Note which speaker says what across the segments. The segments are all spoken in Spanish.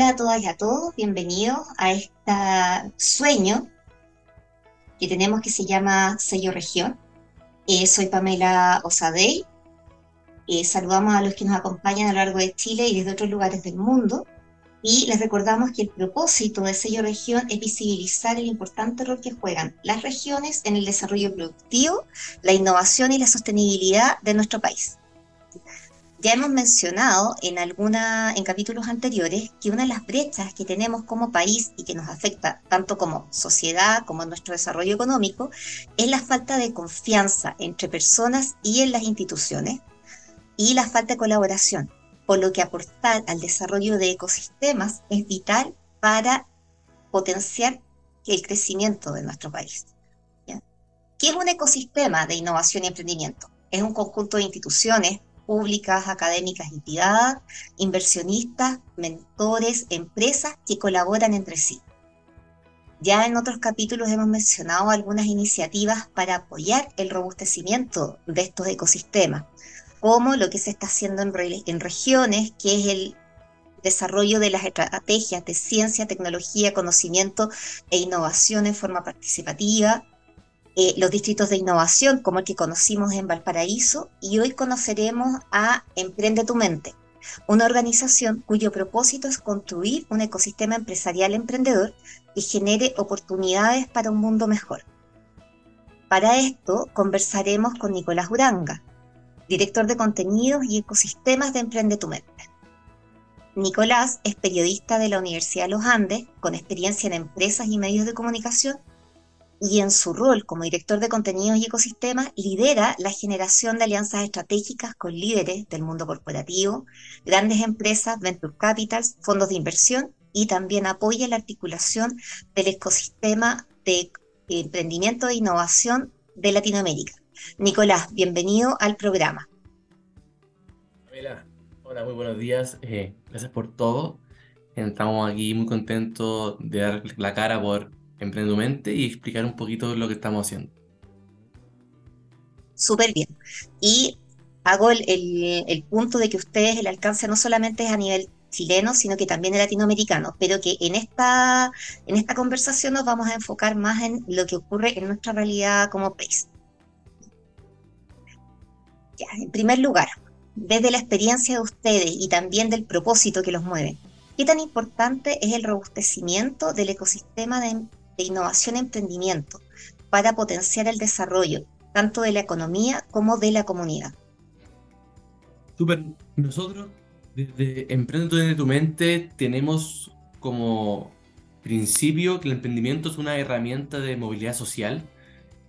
Speaker 1: Hola a todas y a todos, bienvenidos a este sueño que tenemos que se llama Sello Región. Eh, soy Pamela Osadey. Eh, saludamos a los que nos acompañan a lo largo de Chile y desde otros lugares del mundo. Y les recordamos que el propósito de Sello Región es visibilizar el importante rol que juegan las regiones en el desarrollo productivo, la innovación y la sostenibilidad de nuestro país. Ya hemos mencionado en alguna, en capítulos anteriores que una de las brechas que tenemos como país y que nos afecta tanto como sociedad como nuestro desarrollo económico es la falta de confianza entre personas y en las instituciones y la falta de colaboración, por lo que aportar al desarrollo de ecosistemas es vital para potenciar el crecimiento de nuestro país. ¿Qué es un ecosistema de innovación y emprendimiento? Es un conjunto de instituciones públicas, académicas y privadas, inversionistas, mentores, empresas que colaboran entre sí. Ya en otros capítulos hemos mencionado algunas iniciativas para apoyar el robustecimiento de estos ecosistemas, como lo que se está haciendo en, en regiones, que es el desarrollo de las estrategias de ciencia, tecnología, conocimiento e innovación en forma participativa, eh, los distritos de innovación como el que conocimos en Valparaíso y hoy conoceremos a Emprende tu Mente, una organización cuyo propósito es construir un ecosistema empresarial emprendedor que genere oportunidades para un mundo mejor. Para esto conversaremos con Nicolás Uranga, director de contenidos y ecosistemas de Emprende tu Mente. Nicolás es periodista de la Universidad de los Andes, con experiencia en empresas y medios de comunicación y en su rol como director de contenidos y ecosistemas lidera la generación de alianzas estratégicas con líderes del mundo corporativo, grandes empresas, venture capitals, fondos de inversión y también apoya la articulación del ecosistema de emprendimiento e innovación de Latinoamérica. Nicolás, bienvenido al programa.
Speaker 2: Hola, hola muy buenos días. Eh, gracias por todo. Estamos aquí muy contentos de dar la cara por Emprende tu mente y explicar un poquito lo que estamos haciendo.
Speaker 1: Súper bien. Y hago el, punto de que ustedes el alcance no solamente es a nivel chileno, sino que también es latinoamericano, pero que en esta, en esta conversación nos vamos a enfocar más en lo que ocurre en nuestra realidad como país. Ya, en primer lugar, desde la experiencia de ustedes y también del propósito que los mueve, ¿qué tan importante es el robustecimiento del ecosistema de, de innovación y emprendimiento para potenciar el desarrollo tanto de la economía como de la comunidad.
Speaker 2: Super. Nosotros desde Emprende tu mente tenemos como principio que el emprendimiento es una herramienta de movilidad social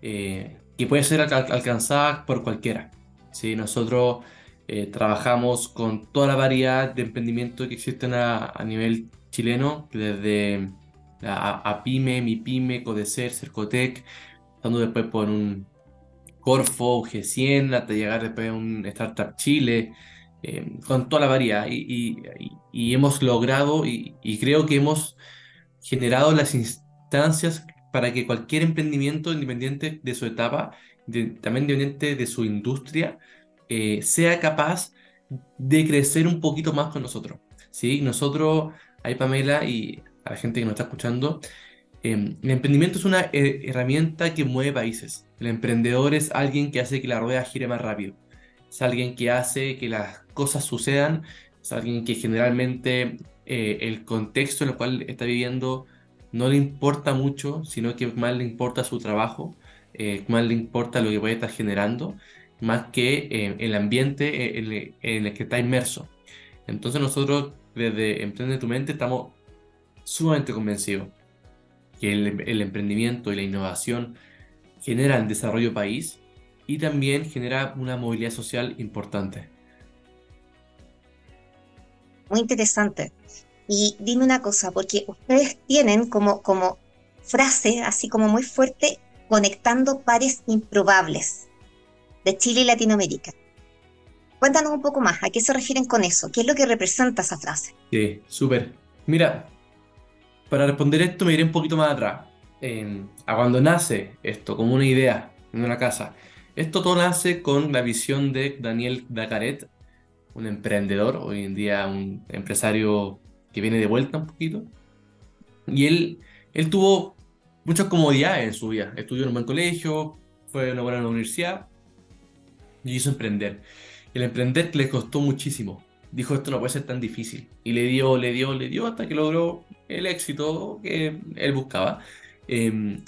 Speaker 2: eh, que puede ser alcanzada por cualquiera. ¿sí? Nosotros eh, trabajamos con toda la variedad de emprendimientos que existen a, a nivel chileno, desde a, PYME, MIPYME, Codecer, Cercotec, pasando después por un Corfo, G100, hasta llegar después a un Startup Chile, eh, con toda la variedad. Y, hemos logrado, y, creo que hemos generado las instancias para que cualquier emprendimiento independiente de su etapa, también independiente de su industria, eh, sea capaz de crecer un poquito más con nosotros. ¿sí? Nosotros, ahí Pamela, y a la gente que nos está escuchando, em, el emprendimiento es una eh, herramienta que mueve países. El emprendedor es alguien que hace que la rueda gire más rápido. Es alguien que hace que las cosas sucedan. Es alguien que generalmente eh, el contexto en el cual está viviendo no le importa mucho, sino que más le importa su trabajo, eh, más le importa lo que puede estar generando, más que el ambiente en, en el que está inmerso. Entonces nosotros desde Emprende tu Mente estamos sumamente convencido que el, emprendimiento y la innovación generan desarrollo país y también genera una movilidad social importante.
Speaker 1: Muy interesante. Y dime una cosa, porque ustedes tienen como, como frase, así como muy fuerte, conectando pares improbables de Chile y Latinoamérica. Cuéntanos un poco más, ¿a qué se refieren con eso? ¿Qué es lo que representa esa frase?
Speaker 2: Sí, súper. Mira, para responder esto me iré un poquito más atrás. nace esto, como una idea en una casa. Esto todo nace con la visión de Daniel Dacaret, un emprendedor, hoy en día un empresario que viene de vuelta un poquito. Y él, él tuvo muchas comodidades en su vida. Estudió en un buen colegio, fue a una buena universidad y hizo emprender. El emprender le costó muchísimo. Dijo, esto no puede ser tan difícil. Y le dio, le dio, le dio hasta que logró el éxito que él buscaba. Em,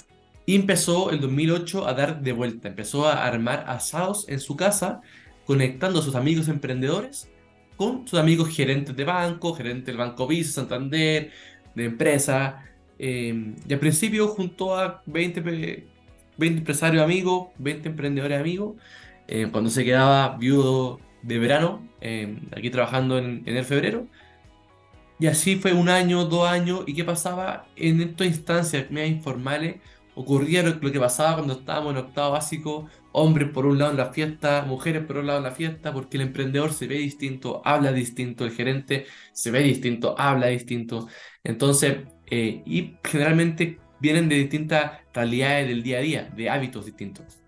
Speaker 2: empezó el 2008 a dar de vuelta. Empezó a armar asados en su casa, conectando a sus amigos emprendedores con sus amigos gerentes de banco, gerente del Banco Visa, Santander, de empresa. Em, y al principio junto a 20, 20 empresarios amigos, 20 emprendedores amigos, eh, cuando se quedaba viudo de verano, em, aquí trabajando en, en, el febrero. Y así fue un año, dos años, y qué pasaba en estas instancias medias informales, ocurría lo, que pasaba cuando estábamos en octavo básico, hombres por un lado en la fiesta, mujeres por otro lado en la fiesta, porque el emprendedor se ve distinto, habla distinto, el gerente se ve distinto, habla distinto. Entonces, eh, y generalmente vienen de distintas realidades del día a día, de hábitos distintos.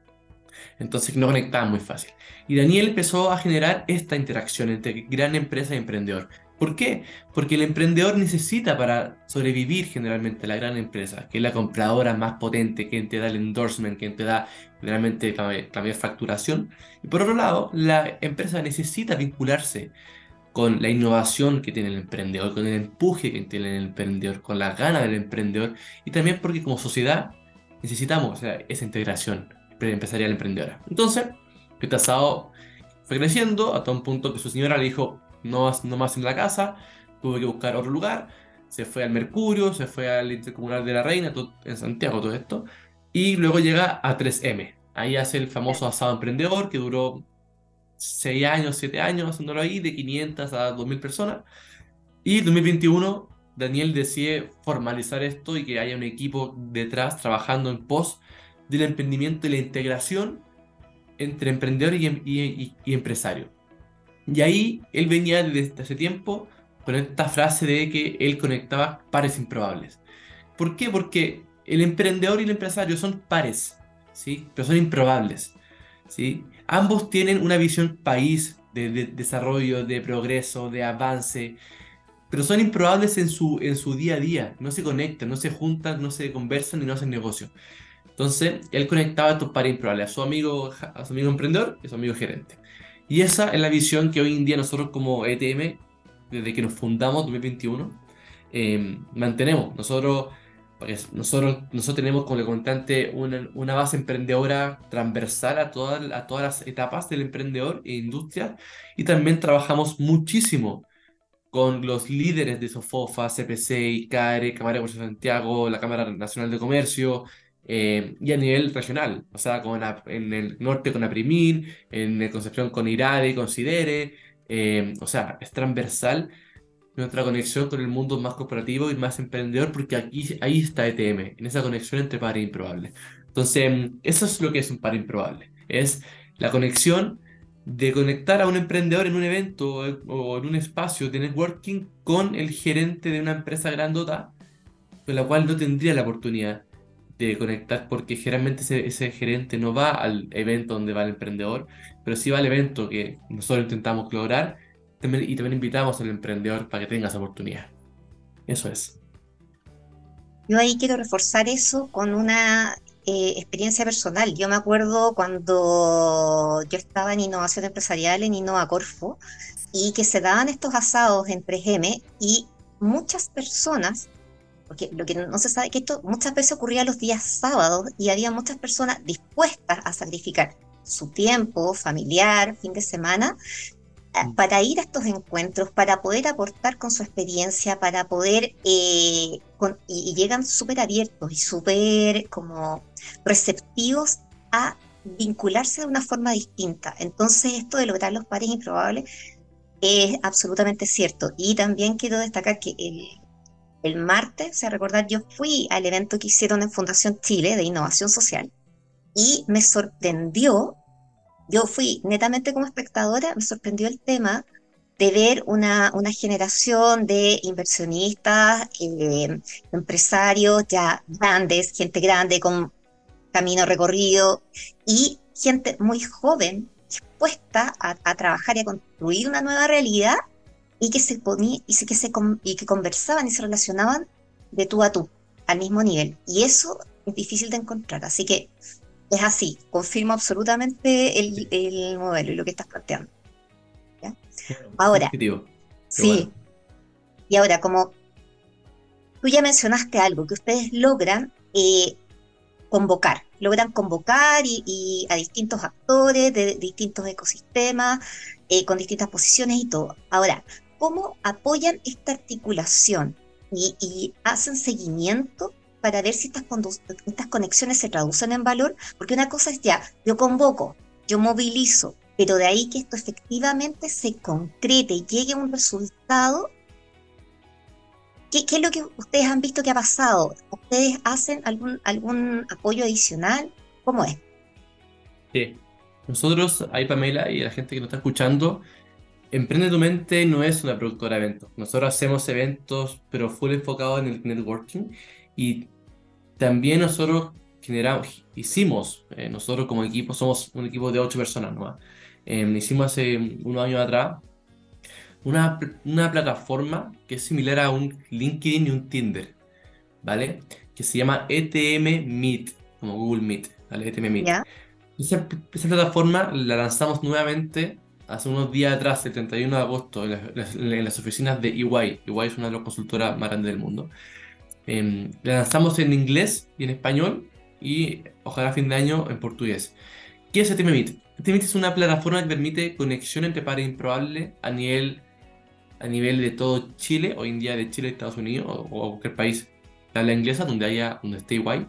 Speaker 2: Entonces no conectaban muy fácil. Y Daniel empezó a generar esta interacción entre gran empresa y emprendedor. ¿Por qué? Porque el emprendedor necesita para sobrevivir generalmente la gran empresa, que es la compradora más potente, quien te da el endorsement, quien te da generalmente la, mayor facturación. Y por otro lado, la empresa necesita vincularse con la innovación que tiene el emprendedor, con el empuje que tiene el emprendedor, con la gana del emprendedor y también porque como sociedad necesitamos esa integración empresarial emprendedora. Entonces, este asado fue creciendo hasta un punto que su señora le dijo, no, no más en la casa, tuve que buscar otro lugar, se fue al Mercurio, se fue al Intercomunal de la Reina, en Santiago todo esto, y luego llega a 3M. Ahí hace el famoso asado emprendedor que duró 6 años, 7 años haciéndolo ahí, de 500 a 2000 personas. Y en 2021 Daniel decide formalizar esto y que haya un equipo detrás trabajando en pos del emprendimiento y la integración entre emprendedor y empresario. Y ahí él venía desde hace tiempo con esta frase de que él conectaba pares improbables. ¿Por qué? Porque el emprendedor y el empresario son pares, ¿sí? Pero son improbables, ¿sí? Ambos tienen una visión país de, desarrollo, de progreso, de avance, pero son improbables en su, en su día a día. No se conectan, no se juntan, no se conversan y no hacen negocio. Entonces, él conectaba a estos pares improbables, a su amigo, a su amigo emprendedor y a su amigo gerente. Y esa es la visión que hoy en día nosotros como ETM, desde que nos fundamos en 2021, eh, mantenemos. Nosotros, nosotros, nosotros tenemos como constante una, una, base emprendedora transversal a, todas a todas las etapas del emprendedor e industria y también trabajamos muchísimo con los líderes de Sofofa, CPC, ICARE, Cámara de Comercio de Santiago, la Cámara Nacional de Comercio, eh, y a nivel regional, o sea, con en el norte con Aprimín, en el Concepción con Irade, con Sidere, eh, o sea, es transversal nuestra conexión con el mundo más corporativo y más emprendedor, porque aquí, ahí está ETM, en esa conexión entre par e improbable. Entonces, eso es lo que es un par improbable, es la conexión de conectar a un emprendedor en un evento o en un espacio de networking con el gerente de una empresa grandota, con la cual no tendría la oportunidad de conectar, porque generalmente ese, gerente no va al evento donde va el emprendedor, pero sí va al evento que nosotros intentamos lograr y también invitamos al emprendedor para que tenga esa oportunidad. Eso es.
Speaker 1: Yo ahí quiero reforzar eso con una eh, experiencia personal. Yo me acuerdo cuando yo estaba en innovación empresarial en Innova Corfo y que se daban estos asados en 3M y muchas personas porque lo que no se sabe es que esto muchas veces ocurría los días sábados y había muchas personas dispuestas a sacrificar su tiempo familiar, fin de semana, eh, mm. para ir a estos encuentros, para poder aportar con su experiencia, para poder, eh, y, llegan súper abiertos y súper como receptivos a vincularse de una forma distinta. Entonces, esto de lograr los pares improbables es absolutamente cierto. Y también quiero destacar que el, el martes, a recordar, yo fui al evento que hicieron en Fundación Chile de Innovación Social y me sorprendió, yo fui netamente como espectadora, me sorprendió el tema de ver una, una generación de inversionistas, eh, empresarios ya grandes, gente grande con camino recorrido y gente muy joven dispuesta a, a trabajar y a construir una nueva realidad y que se ponía, y que se y que conversaban y se relacionaban de tú a tú, al mismo nivel. Y eso es difícil de encontrar. Así que es así, confirmo absolutamente el, modelo y lo que estás planteando. ahora, sí. Y ahora, como tú ya mencionaste algo, que ustedes logran eh, convocar, logran convocar y, a distintos actores de, distintos ecosistemas, eh, con distintas posiciones y todo. Ahora, ¿cómo apoyan esta articulación y, hacen seguimiento para ver si estas, estas conexiones se traducen en valor? Porque una cosa es ya, yo convoco, yo movilizo, pero de ahí que esto efectivamente se concrete llegue a un resultado ¿Qué, es lo que ustedes han visto que ha pasado? ¿Ustedes hacen algún, algún apoyo adicional? ¿Cómo es?
Speaker 2: Sí. Nosotros, ahí Pamela y la gente que nos está escuchando, Emprende tu mente no es una productora de eventos. Nosotros hacemos eventos, pero full enfocado en el networking. Y también nosotros generamos, hicimos, eh, nosotros como equipo, somos un equipo de ocho personas ¿no? Eh, hicimos hace unos años atrás una, una plataforma que es similar a un LinkedIn y un Tinder, ¿vale? Que se llama ETM Meet, como Google Meet, ¿vale? ETM Meet. Esa, plataforma la lanzamos nuevamente hace unos días atrás, el 31 de agosto, en las, oficinas de EY. EY es una de las consultoras más grandes del mundo. Em, la lanzamos en inglés y en español y ojalá a fin de año en portugués. ¿Qué es Meet? Meet es una plataforma que permite conexión entre pares improbables a nivel a nivel de todo Chile, hoy en día de Chile, Estados Unidos o, cualquier país de habla inglesa donde haya, donde esté igual.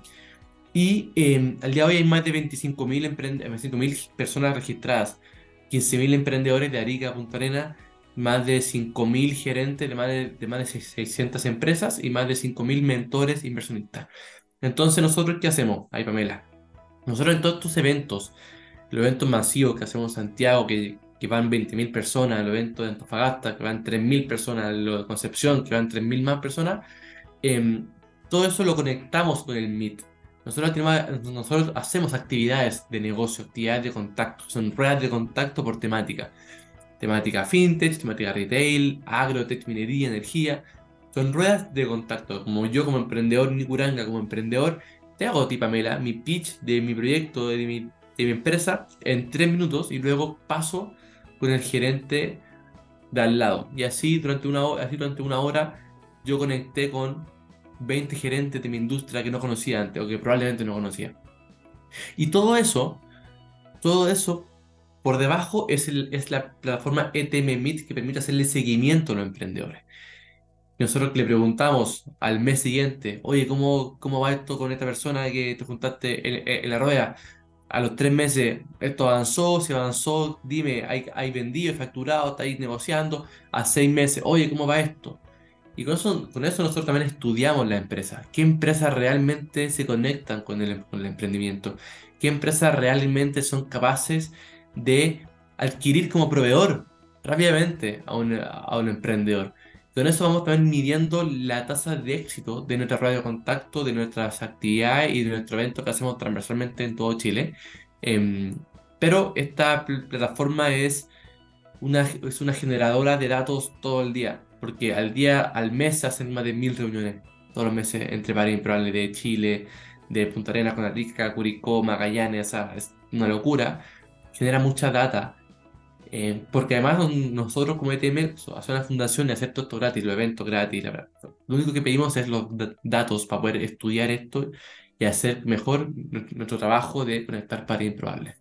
Speaker 2: Y eh, al día de hoy hay más de 25.000 personas registradas, 15.000 emprendedores de Arica Punta Arena, más de 5.000 gerentes de más de, de, más de 600 empresas y más de 5.000 mentores inversionistas. Entonces, ¿nosotros qué hacemos? Ahí, Pamela. Nosotros en todos estos eventos, los eventos masivos que hacemos en Santiago, que que van 20.000 personas, el evento de Antofagasta, que van 3.000 personas, lo de Concepción, que van 3.000 más personas, em, todo eso lo conectamos con el Meet. Nosotros, hacemos actividades de negocio, actividades de contacto, son ruedas de contacto por temática. Temática fintech, temática retail, agrotech, minería, energía. Son ruedas de contacto. Como yo como emprendedor, Nikuranga como emprendedor, te hago a ti, Pamela, mi pitch de mi proyecto, de mi, empresa en tres minutos y luego paso con el gerente de al lado. Y así durante una así durante una hora yo conecté con 20 gerentes de mi industria que no conocía antes o que probablemente no conocía. Y todo eso, todo eso, por debajo es, el, es la plataforma ETM Meet que permite hacerle seguimiento a los emprendedores. Nosotros le preguntamos al mes siguiente, oye, ¿cómo, cómo va esto con esta persona que te juntaste en, en la rueda? a los tres meses esto avanzó, se avanzó, dime, hay, hay vendido, hay facturado, estáis negociando, a seis meses, oye, ¿cómo va esto? Y con eso, nosotros también estudiamos la empresa. ¿Qué empresas realmente se conectan con el, con el emprendimiento? ¿Qué empresas realmente son capaces de adquirir como proveedor rápidamente a un, a un emprendedor? Con eso vamos también midiendo la tasa de éxito de nuestra radio de contacto, de nuestras actividades y de nuestro evento que hacemos transversalmente en todo Chile. Em, pero esta plataforma es una, es una generadora de datos todo el día, porque al día, al mes se hacen más de mil reuniones, todos los meses, entre varios improbables de Chile, de Punta Arenas, Conarica, Curicó, Magallanes, es una locura. Genera mucha data eh, porque además nosotros como ETM hacer una fundación y hacer todo esto gratis, los eventos gratis, lo único que pedimos es los datos para poder estudiar esto y hacer mejor nuestro trabajo de conectar pares improbables.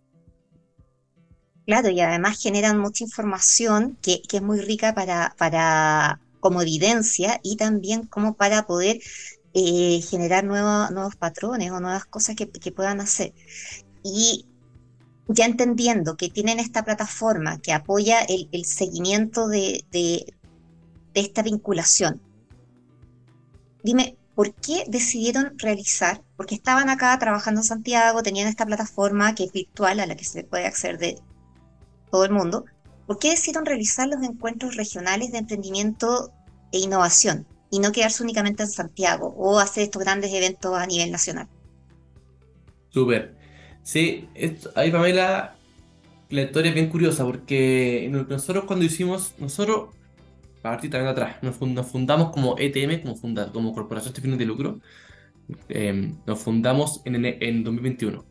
Speaker 1: Claro, y además generan mucha información que, es muy rica para, como evidencia y también como para poder eh, generar nuevos patrones o nuevas cosas que, que puedan hacer. Y ya entendiendo que tienen esta plataforma que apoya el, seguimiento de, esta vinculación, dime, ¿por qué decidieron realizar? Porque estaban acá trabajando en Santiago, tenían esta plataforma que es virtual a la que se puede acceder de todo el mundo. ¿Por qué decidieron realizar los encuentros regionales de emprendimiento e innovación y no quedarse únicamente en Santiago o hacer estos grandes eventos a nivel nacional?
Speaker 2: Súper. Sí, ahí Pamela, la historia es bien curiosa porque nosotros cuando hicimos, nosotros, partir también atrás. Nos, fundamos como ETM, como, funda, como Corporación de Fines de Lucro. Em, nos fundamos en, en 2021.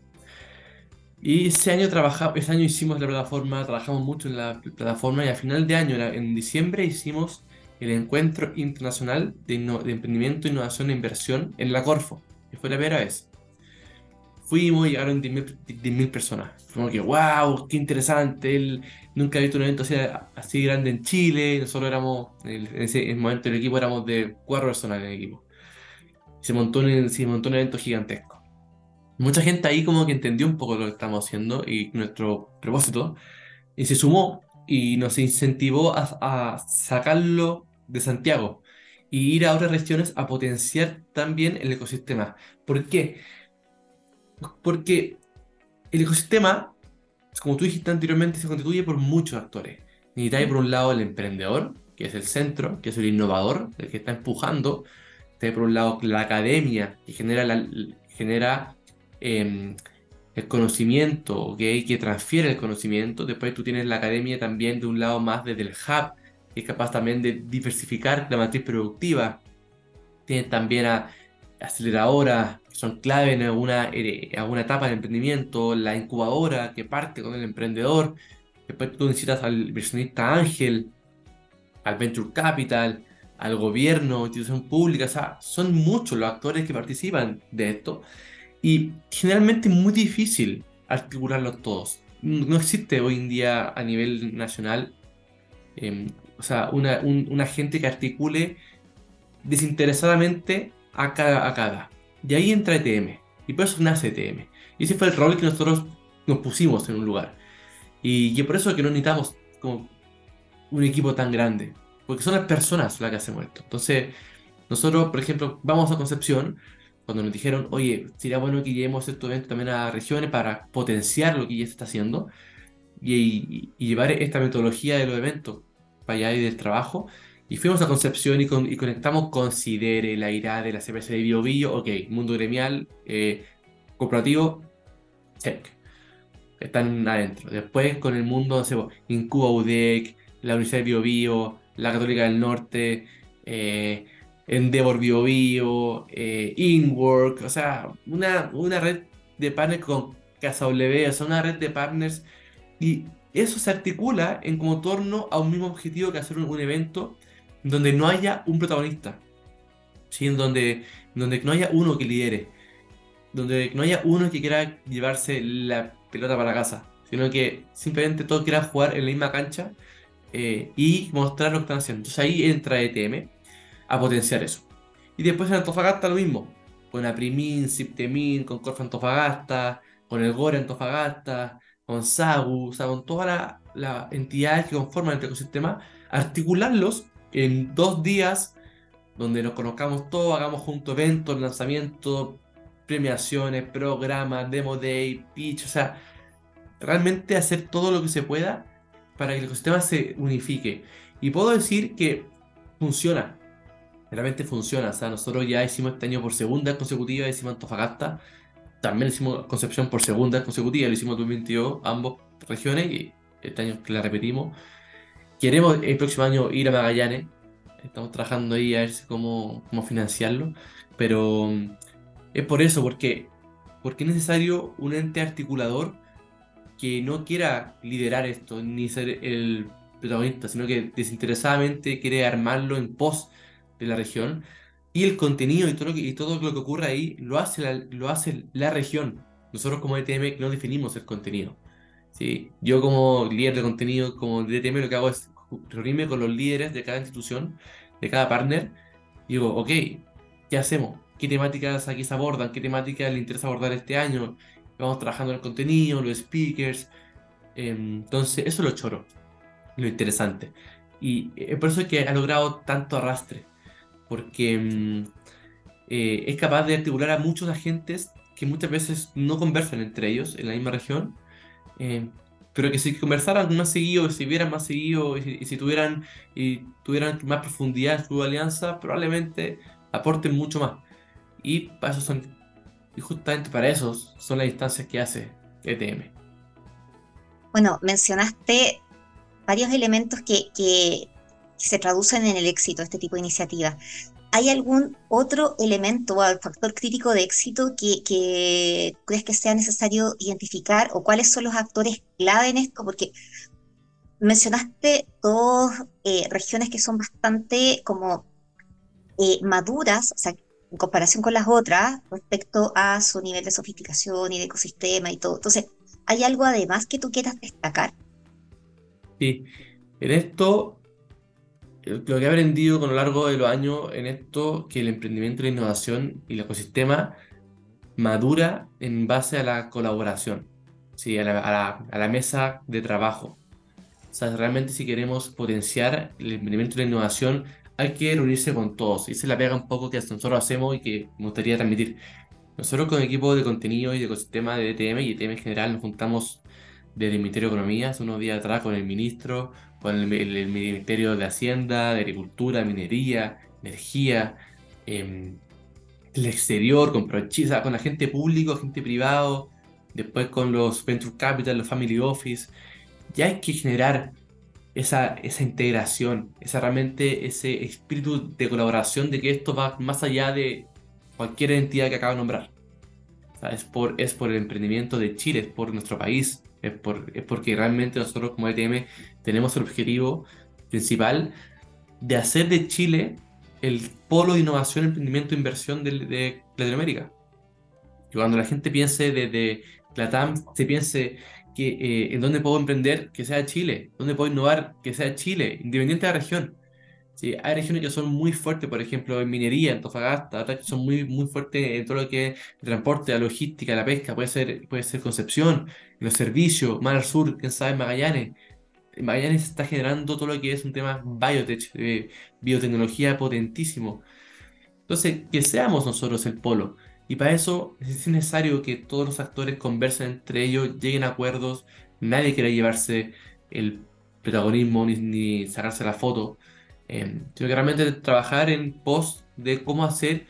Speaker 2: Y ese año, trabajamos, ese año hicimos la plataforma, trabajamos mucho en la plataforma y a final de año, en diciembre, hicimos el Encuentro Internacional de, de Emprendimiento, Innovación e Inversión en la Corfo, que fue la primera vez. Fuimos y llegaron 10.000 personas. Como que, wow, qué interesante. Él nunca ha visto un evento así, así grande en Chile. Nosotros éramos, en ese momento el equipo éramos de cuatro personas en el equipo. Se montó un, se montó un evento gigantesco. Mucha gente ahí como que entendió un poco lo que estamos haciendo y nuestro propósito. Y se sumó y nos incentivó a, a sacarlo de Santiago y ir a otras regiones a potenciar también el ecosistema. ¿Por qué? Porque el ecosistema, como tú dijiste anteriormente, se constituye por muchos actores. Necesitáis por un lado el emprendedor, que es el centro, que es el innovador, el que está empujando. Está por un lado la academia, que genera, la, genera em, el conocimiento, que transfiere el conocimiento. Después tú tienes la academia también de un lado más desde el hub, que es capaz también de diversificar la matriz productiva. Tienes también a aceleradoras, son clave en alguna, alguna etapa del emprendimiento, la incubadora que parte con el emprendedor, después tú necesitas al inversionista ángel, al venture capital, al gobierno, institución pública, o sea, son muchos los actores que participan de esto y generalmente muy difícil articularlos todos. No existe hoy en día a nivel nacional, em, o sea, una, un, gente que articule desinteresadamente a cada, a cada. Y ahí entra ETM. Y por eso nace ETM. Y ese fue el rol que nosotros nos pusimos en un lugar. Y, por eso es que no necesitamos como un equipo tan grande. Porque son las personas las que hacen esto. Entonces, nosotros, por ejemplo, vamos a Concepción, cuando nos dijeron, oye, sería bueno que llevemos este evento también a regiones para potenciar lo que ya se está haciendo y, llevar esta metodología de los eventos para allá y del trabajo. Y fuimos a Concepción y, con, y conectamos con Sidere, la IRADE, la CPC de Bio Bio, ok, mundo gremial, eh, corporativo, check. Están adentro. Después con el mundo, no sé, Incuba UDEC, la Universidad de Bio Bio, la Católica del Norte, eh, Endeavor Bio Bio, eh, InWork, o sea, una, una red de partners con Casa W, o sea, una red de partners. Y eso se articula en como torno a un mismo objetivo que hacer un evento donde no haya un protagonista, ¿sí? donde, donde no haya uno que lidere, donde no haya uno que quiera llevarse la pelota para casa, sino que simplemente todos quieran jugar en la misma cancha eh, y mostrar lo que están haciendo. Entonces ahí entra ETM a potenciar eso. Y después en Antofagasta lo mismo, con Aprimin, Siptemin, con Corfa Antofagasta, con el Gore Antofagasta, con SAGU, o sea, con todas las entidades que conforman el ecosistema, articularlos en dos días donde nos conozcamos todos, hagamos juntos eventos, lanzamientos, premiaciones, programas, demo day, pitch, o sea, realmente hacer todo lo que se pueda para que el ecosistema se unifique. Y puedo decir que funciona, realmente funciona. O sea, nosotros ya hicimos este año por segunda consecutiva, hicimos Antofagasta, también hicimos Concepción por segunda consecutiva, lo hicimos en 2022, ambas regiones, y este año que la repetimos. Queremos el próximo año ir a Magallanes. Estamos trabajando ahí a ver cómo, cómo financiarlo. Pero mm, es por eso, porque, porque es necesario un ente articulador que no quiera liderar esto ni ser el protagonista, sino que desinteresadamente quiere armarlo en pos de la región. Y el contenido y todo lo que, y todo lo que ocurre ahí lo hace la, lo hace la región. Nosotros como ETM no definimos el contenido. ¿sí? Yo como líder de contenido, como DTM, lo que hago es reunirme con los líderes de cada institución, de cada partner, y digo, ok, ¿qué hacemos? ¿Qué temáticas aquí se abordan? ¿Qué temáticas le interesa abordar este año? Vamos trabajando en el contenido, los speakers. Em, entonces, eso es lo choro, lo interesante. Y es por eso es que ha logrado tanto arrastre, porque em, eh, es capaz de articular a muchos agentes que muchas veces no conversan entre ellos en la misma región, eh, pero que si conversaran más seguido, si vieran más seguido y, si tuvieran, y tuvieran más profundidad en su alianza, probablemente aporten mucho más. Y para eso son, y justamente para eso son las instancias que hace ETM.
Speaker 1: Bueno, mencionaste varios elementos que, que, se traducen en el éxito este tipo de iniciativas. ¿Hay algún otro elemento o factor crítico de éxito que, crees que sea necesario identificar o cuáles son los actores clave en esto? Porque mencionaste dos eh, regiones que son bastante como eh, maduras, o sea, en comparación con las otras, respecto a su nivel de sofisticación y de ecosistema y todo. Entonces, ¿hay algo además que tú quieras destacar?
Speaker 2: Sí, en esto lo que he aprendido con lo largo de los años en esto, que el emprendimiento, la innovación y el ecosistema madura en base a la colaboración, ¿sí? a, la, mesa de trabajo. O sea, realmente si queremos potenciar el emprendimiento y la innovación, hay que reunirse con todos. Y se la pega un poco que nosotros hacemos y que me gustaría transmitir. Nosotros con el equipo de contenido y de ecosistema de DTM y DTM en general nos juntamos desde el Ministerio de Economía hace unos días atrás con el ministro, con el, Ministerio de Hacienda, de Agricultura, Minería, Energía, em, el exterior, con Prochisa, con la gente público, gente privado, después con los Venture Capital, los Family Office. Ya hay que generar esa, esa integración, esa realmente ese espíritu de colaboración de que esto va más allá de cualquier entidad que acabo de nombrar. es, por, es por el emprendimiento de Chile, es por nuestro país, es, porque realmente nosotros como ETM tenemos el objetivo principal de hacer de Chile el polo de innovación, emprendimiento e inversión de, Latinoamérica. Y cuando la gente piense desde la TAM, se piense que eh, en dónde puedo emprender, que sea Chile, dónde puedo innovar, que sea Chile, independiente de la región. Sí, hay regiones que son muy fuertes, por ejemplo, en minería, en Tofagasta, otras que son muy, muy fuertes en todo lo que es el transporte, la logística, la pesca, puede ser, puede ser Concepción, los servicios, más al sur, quién sabe, Magallanes. Magallanes está generando todo lo que es un tema de biotecnología potentísimo. Entonces, que seamos nosotros el polo. Y para eso es necesario que todos los actores conversen entre ellos, lleguen a acuerdos, nadie quiera llevarse el protagonismo ni, sacarse la foto eh, que realmente trabajar en pos de cómo hacer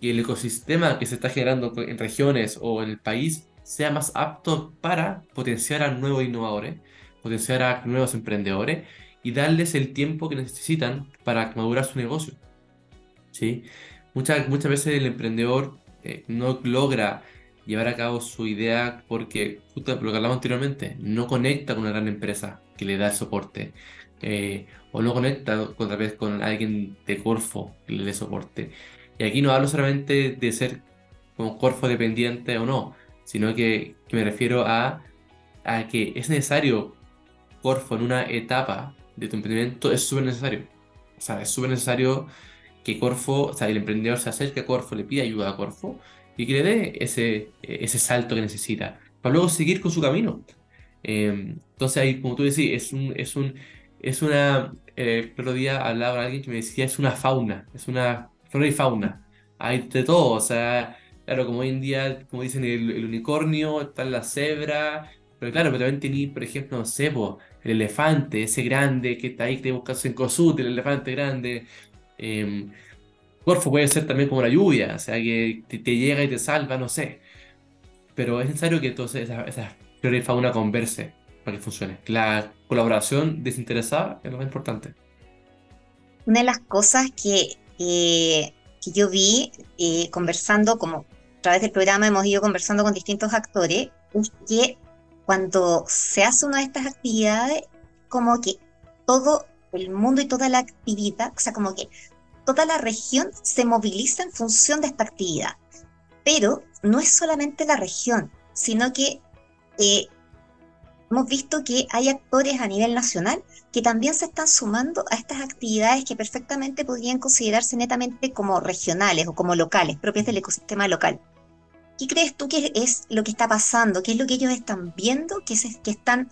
Speaker 2: que el ecosistema que se está generando en regiones o en el país sea más apto para potenciar a nuevos innovadores, potenciar a nuevos emprendedores y darles el tiempo que necesitan para madurar su negocio. ¿Sí? Muchas, muchas veces el emprendedor eh, no logra llevar a cabo su idea porque, justo lo que hablamos anteriormente, no conecta con una gran empresa que le da el soporte, eh, o no conecta otra vez con alguien de Corfo que le dé soporte. Y aquí no hablo solamente de ser como Corfo dependiente o no, sino que, me refiero a, a, que es necesario Corfo en una etapa de tu emprendimiento, es súper necesario. O sea, es súper necesario que Corfo, o sea, el emprendedor se acerque a Corfo, le pida ayuda a Corfo y que le dé ese, ese salto que necesita para luego seguir con su camino. Eh, entonces ahí, como tú decís, es un, es un, es una, eh, el otro día hablaba con alguien que me decía, es una fauna, es una flora y fauna. Hay de todo, o sea, claro, como hoy en día, como dicen, el, unicornio, está la cebra, pero claro, pero también tenéis, por ejemplo, no sé, el elefante, ese grande que está ahí, que te buscas en Cosut, el elefante grande. Eh, Corfo puede ser también como la lluvia, o sea, que te, llega y te salva, no sé. Pero es necesario que entonces esa, esa flora y fauna converse para que funcione. La colaboración desinteresada es lo más importante.
Speaker 1: Una de las cosas que, que yo vi eh, conversando, como a través del programa hemos ido conversando con distintos actores, es que cuando se hace una de estas actividades, como que todo el mundo y toda la actividad, o sea, como que toda la región se moviliza en función de esta actividad. Pero no es solamente la región, sino que eh, hemos visto que hay actores a nivel nacional que también se están sumando a estas actividades que perfectamente podrían considerarse netamente como regionales o como locales, propias del ecosistema local. ¿Qué crees tú que es lo que está pasando? ¿Qué es lo que ellos están viendo? Que, que están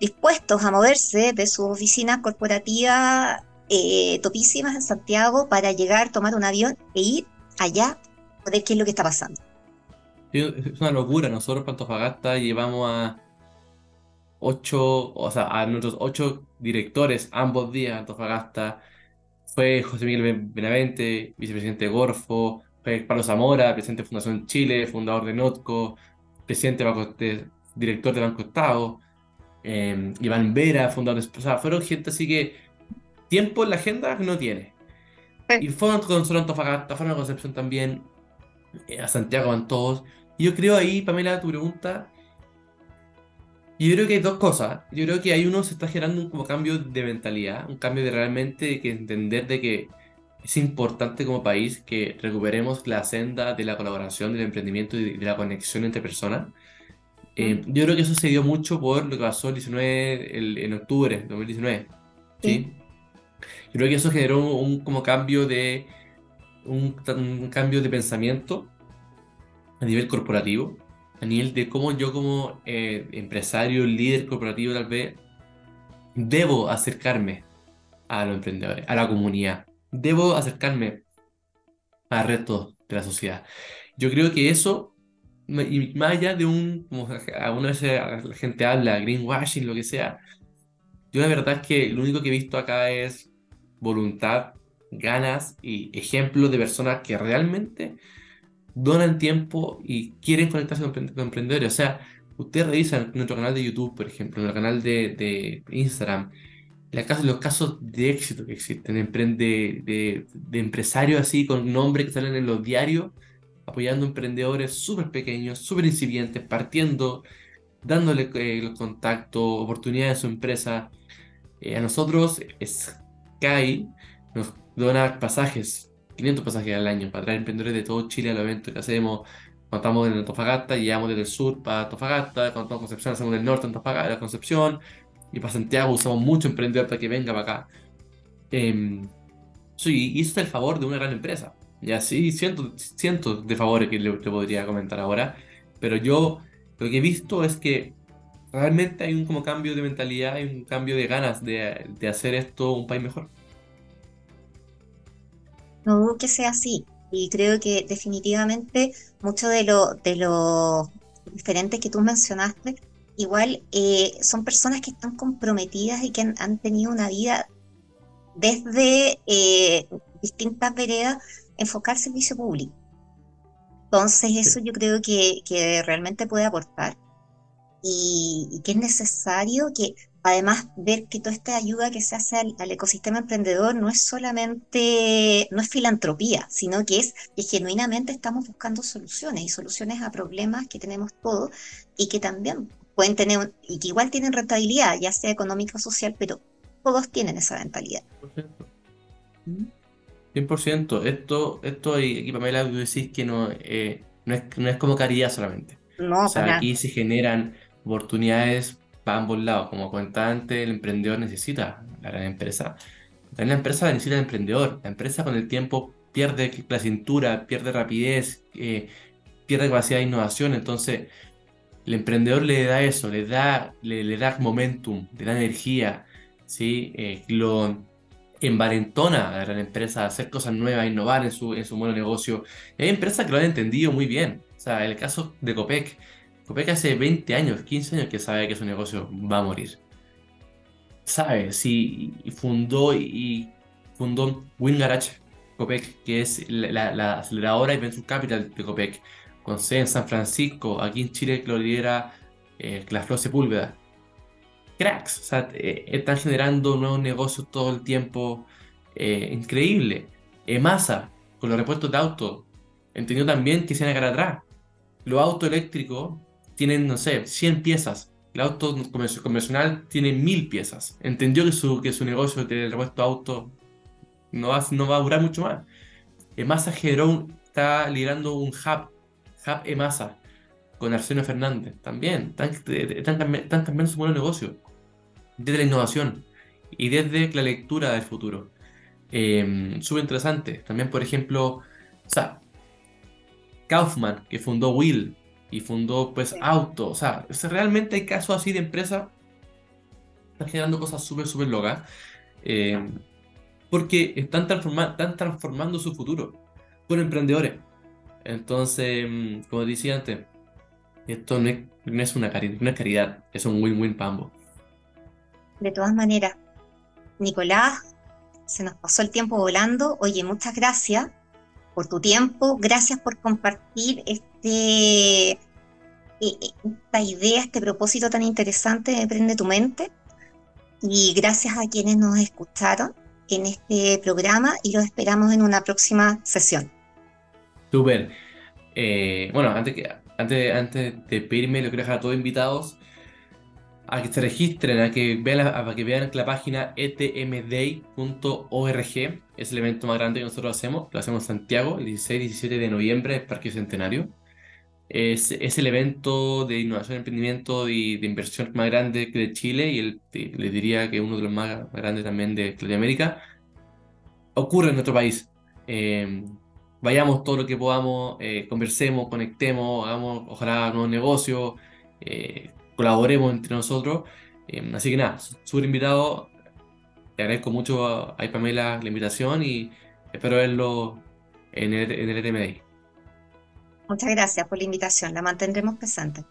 Speaker 1: dispuestos a moverse de sus oficinas corporativas eh, topísimas en Santiago para llegar, tomar un avión e ir allá a ver qué es lo que está pasando.
Speaker 2: Es una locura. Nosotros, Pantofagasta, llevamos a ocho, o sea, a nuestros ocho directores ambos días, Antofagasta, fue José Miguel Benavente, vicepresidente de Gorfo, Pablo Zamora, presidente de Fundación Chile, fundador de Notco, presidente de director de Banco Estado, em, Iván Vera, fundador de... O sea, fueron gente así que tiempo en la agenda no tiene. Y fueron con solo Antofagasta, fueron a Concepción también, eh, a Santiago van todos. Y yo creo ahí, Pamela, tu pregunta, yo creo que hay dos cosas. Yo creo que hay uno se está generando un como cambio de mentalidad, un cambio de realmente que entender de que es importante como país que recuperemos la senda de la colaboración, del emprendimiento y de la conexión entre personas. Eh, yo creo que eso se dio mucho por lo que pasó el 19, en octubre de 2019. ¿sí? Yo creo que eso generó un como cambio de un, un, cambio de pensamiento a nivel corporativo, a nivel de cómo yo como eh, empresario, líder corporativo tal vez, debo acercarme a los emprendedores, a la comunidad. Debo acercarme al resto de la sociedad. Yo creo que eso, y más allá de un, como alguna vez la gente habla, greenwashing, lo que sea, yo la verdad es que lo único que he visto acá es voluntad, ganas y ejemplos de personas que realmente donan tiempo y quieren conectarse con, emprendedores. O sea, ustedes revisan nuestro canal de YouTube, por ejemplo, el canal de, de Instagram, los casos de éxito que existen, de, de, empresarios así con nombres que salen en los diarios, apoyando emprendedores súper pequeños, súper incipientes, partiendo, dándole eh, los contactos, oportunidades a su empresa. Eh, a nosotros, Sky nos dona pasajes 500 pasajes al año para traer emprendedores de todo Chile a los eventos que hacemos. Cuando estamos en Antofagasta, llegamos desde el sur para Antofagasta, en Concepción, hacemos del norte Antofagasta, Concepción, y para Santiago usamos mucho emprendedor para que venga para acá. Eh, sí, es el favor de una gran empresa. Y así cientos, cientos de favores que le, podría comentar ahora, pero yo lo que he visto es que realmente hay un como cambio de mentalidad, hay un cambio de ganas de, de hacer esto un país mejor.
Speaker 1: No dudo que sea así. Y creo que definitivamente muchos de los de los diferentes que tú mencionaste, igual eh, son personas que están comprometidas y que han, tenido una vida desde eh, distintas veredas enfocar servicio público. Entonces eso yo creo que, que realmente puede aportar y, y, que es necesario que además ver que toda esta ayuda que se hace al, ecosistema emprendedor no es solamente, no es filantropía, sino que es que genuinamente estamos buscando soluciones y soluciones a problemas que tenemos todos y que también pueden tener, y que igual tienen rentabilidad, ya sea económica o social, pero todos tienen esa mentalidad.
Speaker 2: 100%. Esto, esto y aquí Pamela, tú decís que no, eh, no, es, no es como caridad solamente.
Speaker 1: No,
Speaker 2: o sea, aquí se generan oportunidades para ambos lados. Como comentaba antes, el emprendedor necesita la gran empresa. También la empresa necesita el emprendedor. La empresa con el tiempo pierde la cintura, pierde rapidez, eh, pierde capacidad de innovación. Entonces, el emprendedor le da eso, le da, le, da momentum, le da energía, ¿sí? Eh, lo envalentona a la empresa a hacer cosas nuevas, innovar en su, en su negocio. Y hay empresas que lo han entendido muy bien. O sea, el caso de Copec Copec hace 20 años, 15 años que sabe que su negocio va a morir. Sabe, sí, y fundó y fundó WinGarage Copec, que es la, aceleradora y venture capital de Copec, con sede en San Francisco, aquí en Chile que lo lidera eh, Sepúlveda. Cracks, o sea, eh, están generando nuevos negocios todo el tiempo, eh, increíble. Emasa, con los repuestos de auto, entendió también que se van a atrás. Los autos eléctricos tienen, no sé, 100 piezas. El auto convencional tiene 1000 piezas. Entendió que su, que su negocio de repuesto auto no va, no va a durar mucho más. Emasa generó, está liderando un hub, hub Emasa, con Arsenio Fernández. También, están, cambiando su modelo de negocio. Desde la innovación y desde la lectura del futuro. Eh, Súper interesante. También, por ejemplo, o sea, Kaufman, que fundó Will, y fundó pues auto. O sea, realmente hay casos así de empresas están generando cosas súper, súper locas. Eh, porque están, están transformando su futuro por emprendedores. Entonces, mm, como decía antes, esto no es, una, caridad, caridad, es un win-win para ambos.
Speaker 1: De todas maneras, Nicolás, se nos pasó el tiempo volando. Oye, muchas gracias por tu tiempo, gracias por compartir este, e, e, esta idea, este propósito tan interesante de Prende tu Mente. Y gracias a quienes nos escucharon. en este programa y los esperamos en una próxima sesión.
Speaker 2: Súper. Eh, bueno, antes, que, antes, antes de pedirme, lo quiero dejar a todos invitados a que se registren, a que vean la, a que vean la página etmday.org. Es el evento más grande que nosotros hacemos. Lo hacemos en Santiago, el 16 17 de noviembre, el Parque Centenario. Es, es el evento de innovación, emprendimiento y de inversión más grande de Chile y el, les diría que uno de los más, grandes también de Latinoamérica. Ocurre en nuestro país. Eh, vayamos todo lo que podamos, eh, conversemos, conectemos, hagamos ojalá nuevos negocios, eh, colaboremos entre nosotros. así que nada, súper invitado. Te agradezco mucho a, a Pamela la invitación y espero verlo en el, en el ETMDI.
Speaker 1: Muchas gracias por la invitación, la mantendremos presente.